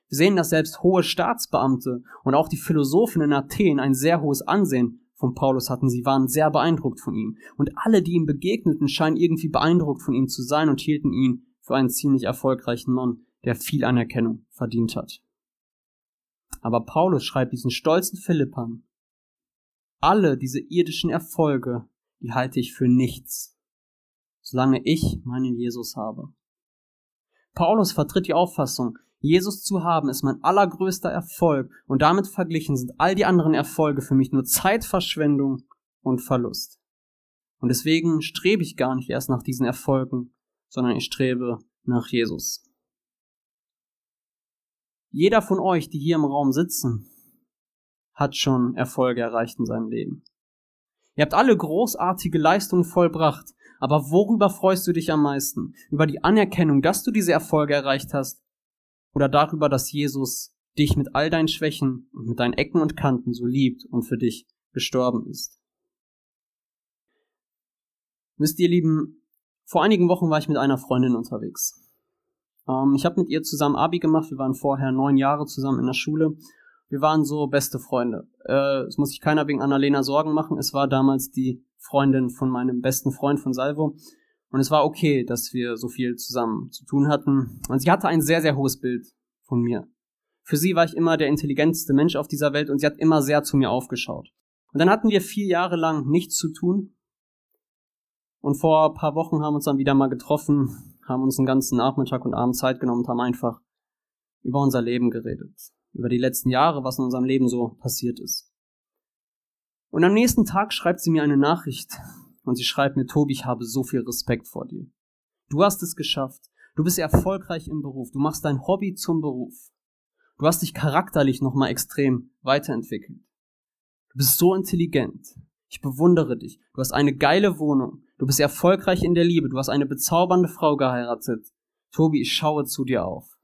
Wir sehen, dass selbst hohe Staatsbeamte und auch die Philosophen in Athen ein sehr hohes Ansehen von Paulus hatten. Sie waren sehr beeindruckt von ihm. Und alle, die ihm begegneten, scheinen irgendwie beeindruckt von ihm zu sein und hielten ihn für einen ziemlich erfolgreichen Mann, der viel Anerkennung verdient hat. Aber Paulus schreibt diesen stolzen Philippern, alle diese irdischen Erfolge, die halte ich für nichts, solange ich meinen Jesus habe. Paulus vertritt die Auffassung, Jesus zu haben ist mein allergrößter Erfolg und damit verglichen sind all die anderen Erfolge für mich nur Zeitverschwendung und Verlust. Und deswegen strebe ich gar nicht erst nach diesen Erfolgen, sondern ich strebe nach Jesus. Jeder von euch, die hier im Raum sitzen, hat schon Erfolge erreicht in seinem Leben. Ihr habt alle großartige Leistungen vollbracht, aber worüber freust du dich am meisten? Über die Anerkennung, dass du diese Erfolge erreicht hast? Oder darüber, dass Jesus dich mit all deinen Schwächen und mit deinen Ecken und Kanten so liebt und für dich gestorben ist? Wisst ihr, Lieben, vor einigen Wochen war ich mit einer Freundin unterwegs. Ähm, ich habe mit ihr zusammen Abi gemacht. Wir waren vorher neun Jahre zusammen in der Schule. Wir waren so beste Freunde. Äh, es muss sich keiner wegen Annalena Sorgen machen. Es war damals die Freundin von meinem besten Freund von Salvo. Und es war okay, dass wir so viel zusammen zu tun hatten. Und sie hatte ein sehr, sehr hohes Bild von mir. Für sie war ich immer der intelligenteste Mensch auf dieser Welt und sie hat immer sehr zu mir aufgeschaut. Und dann hatten wir vier Jahre lang nichts zu tun. Und vor ein paar Wochen haben uns dann wieder mal getroffen haben uns einen ganzen Nachmittag und Abend Zeit genommen und haben einfach über unser Leben geredet. Über die letzten Jahre, was in unserem Leben so passiert ist. Und am nächsten Tag schreibt sie mir eine Nachricht und sie schreibt mir, Tobi, ich habe so viel Respekt vor dir. Du hast es geschafft. Du bist erfolgreich im Beruf. Du machst dein Hobby zum Beruf. Du hast dich charakterlich nochmal extrem weiterentwickelt. Du bist so intelligent. Ich bewundere dich. Du hast eine geile Wohnung. Du bist erfolgreich in der Liebe. Du hast eine bezaubernde Frau geheiratet. Tobi, ich schaue zu dir auf.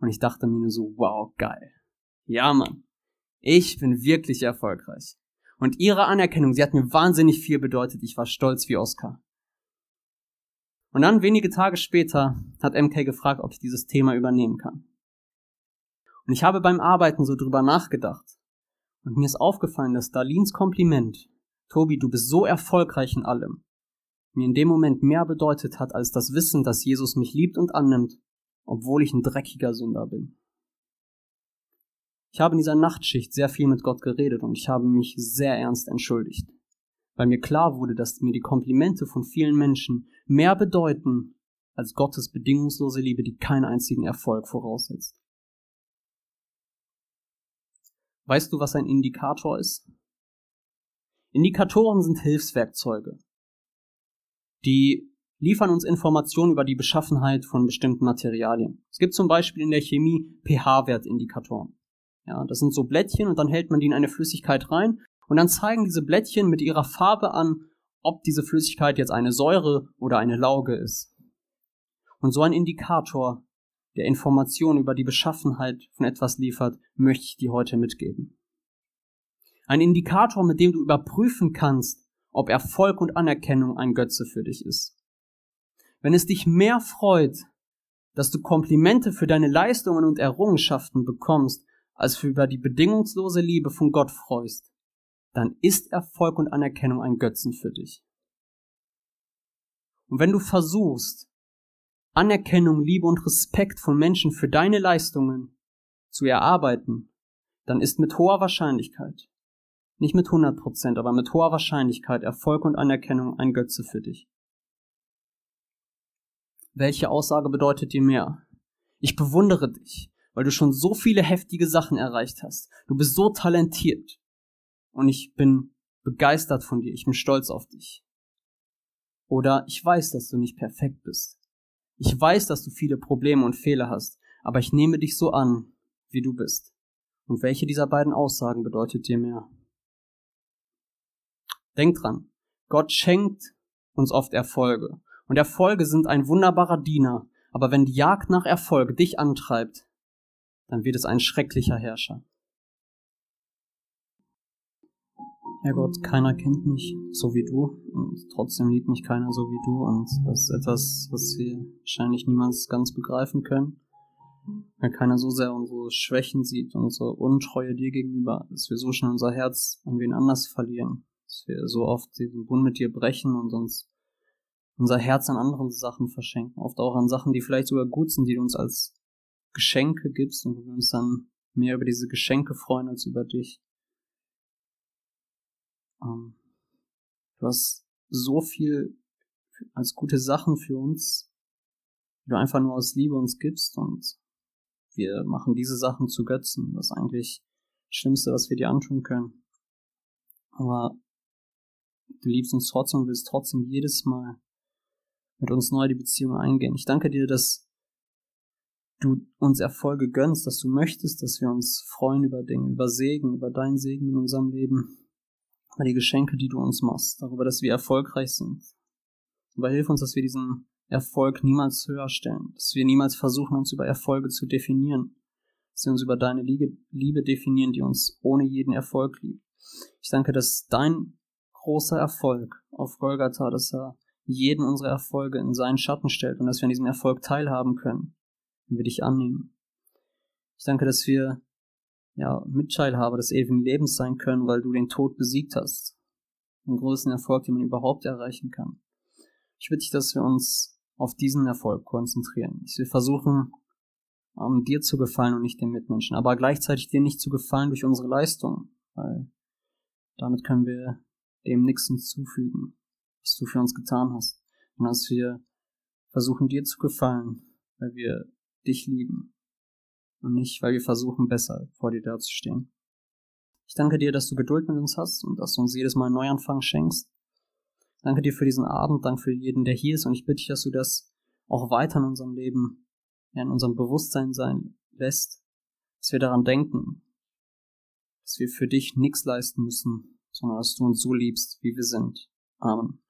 Und ich dachte mir nur so, wow, geil. Ja, Mann. Ich bin wirklich erfolgreich. Und ihre Anerkennung, sie hat mir wahnsinnig viel bedeutet. Ich war stolz wie Oscar. Und dann wenige Tage später hat MK gefragt, ob ich dieses Thema übernehmen kann. Und ich habe beim Arbeiten so drüber nachgedacht. Und mir ist aufgefallen, dass Darlins Kompliment, Tobi, du bist so erfolgreich in allem, mir in dem Moment mehr bedeutet hat als das Wissen, dass Jesus mich liebt und annimmt, obwohl ich ein dreckiger Sünder bin. Ich habe in dieser Nachtschicht sehr viel mit Gott geredet und ich habe mich sehr ernst entschuldigt, weil mir klar wurde, dass mir die Komplimente von vielen Menschen mehr bedeuten als Gottes bedingungslose Liebe, die keinen einzigen Erfolg voraussetzt. Weißt du, was ein Indikator ist? Indikatoren sind Hilfswerkzeuge. Die liefern uns Informationen über die Beschaffenheit von bestimmten Materialien. Es gibt zum Beispiel in der Chemie pH-Wertindikatoren. Ja, das sind so Blättchen und dann hält man die in eine Flüssigkeit rein und dann zeigen diese Blättchen mit ihrer Farbe an, ob diese Flüssigkeit jetzt eine Säure oder eine Lauge ist. Und so ein Indikator der Information über die Beschaffenheit von etwas liefert, möchte ich dir heute mitgeben. Ein Indikator, mit dem du überprüfen kannst, ob Erfolg und Anerkennung ein Götze für dich ist. Wenn es dich mehr freut, dass du Komplimente für deine Leistungen und Errungenschaften bekommst, als für über die bedingungslose Liebe von Gott freust, dann ist Erfolg und Anerkennung ein Götzen für dich. Und wenn du versuchst, Anerkennung, Liebe und Respekt von Menschen für deine Leistungen zu erarbeiten, dann ist mit hoher Wahrscheinlichkeit, nicht mit 100 Prozent, aber mit hoher Wahrscheinlichkeit Erfolg und Anerkennung ein Götze für dich. Welche Aussage bedeutet dir mehr? Ich bewundere dich, weil du schon so viele heftige Sachen erreicht hast. Du bist so talentiert. Und ich bin begeistert von dir. Ich bin stolz auf dich. Oder ich weiß, dass du nicht perfekt bist. Ich weiß, dass du viele Probleme und Fehler hast, aber ich nehme dich so an, wie du bist. Und welche dieser beiden Aussagen bedeutet dir mehr? Denk dran, Gott schenkt uns oft Erfolge. Und Erfolge sind ein wunderbarer Diener, aber wenn die Jagd nach Erfolg dich antreibt, dann wird es ein schrecklicher Herrscher. Herr Gott, keiner kennt mich so wie du und trotzdem liebt mich keiner so wie du und das ist etwas, was wir wahrscheinlich niemals ganz begreifen können, weil keiner so sehr unsere Schwächen sieht, unsere Untreue dir gegenüber, dass wir so schnell unser Herz an wen anders verlieren, dass wir so oft diesen Bund mit dir brechen und uns unser Herz an anderen Sachen verschenken, oft auch an Sachen, die vielleicht sogar gut sind, die du uns als Geschenke gibst und wir uns dann mehr über diese Geschenke freuen als über dich. Ähm, du hast so viel als gute Sachen für uns, die du einfach nur aus Liebe uns gibst und wir machen diese Sachen zu Götzen. Das ist eigentlich das Schlimmste, was wir dir antun können. Aber du liebst uns trotzdem und willst trotzdem jedes Mal mit uns neu die Beziehung eingehen. Ich danke dir, dass du uns Erfolge gönnst, dass du möchtest, dass wir uns freuen über Dinge, über Segen, über dein Segen in unserem Leben über die Geschenke, die du uns machst, darüber, dass wir erfolgreich sind. Aber hilf uns, dass wir diesen Erfolg niemals höher stellen, dass wir niemals versuchen, uns über Erfolge zu definieren, dass wir uns über deine Liebe definieren, die uns ohne jeden Erfolg liebt. Ich danke, dass dein großer Erfolg auf Golgatha, dass er jeden unserer Erfolge in seinen Schatten stellt und dass wir an diesem Erfolg teilhaben können, wir dich annehmen. Ich danke, dass wir ja, Mitteilhaber des ewigen Lebens sein können, weil du den Tod besiegt hast. Den größten Erfolg, den man überhaupt erreichen kann. Ich bitte dich, dass wir uns auf diesen Erfolg konzentrieren. Dass wir versuchen, um dir zu gefallen und nicht den Mitmenschen, aber gleichzeitig dir nicht zu gefallen durch unsere Leistung, weil damit können wir dem nichts hinzufügen, was du für uns getan hast. Und dass wir versuchen, dir zu gefallen, weil wir dich lieben und nicht, weil wir versuchen, besser vor dir dazustehen. Ich danke dir, dass du Geduld mit uns hast und dass du uns jedes Mal einen Neuanfang schenkst. Danke dir für diesen Abend, danke für jeden, der hier ist und ich bitte dich, dass du das auch weiter in unserem Leben, ja, in unserem Bewusstsein sein lässt, dass wir daran denken, dass wir für dich nichts leisten müssen, sondern dass du uns so liebst, wie wir sind. Amen.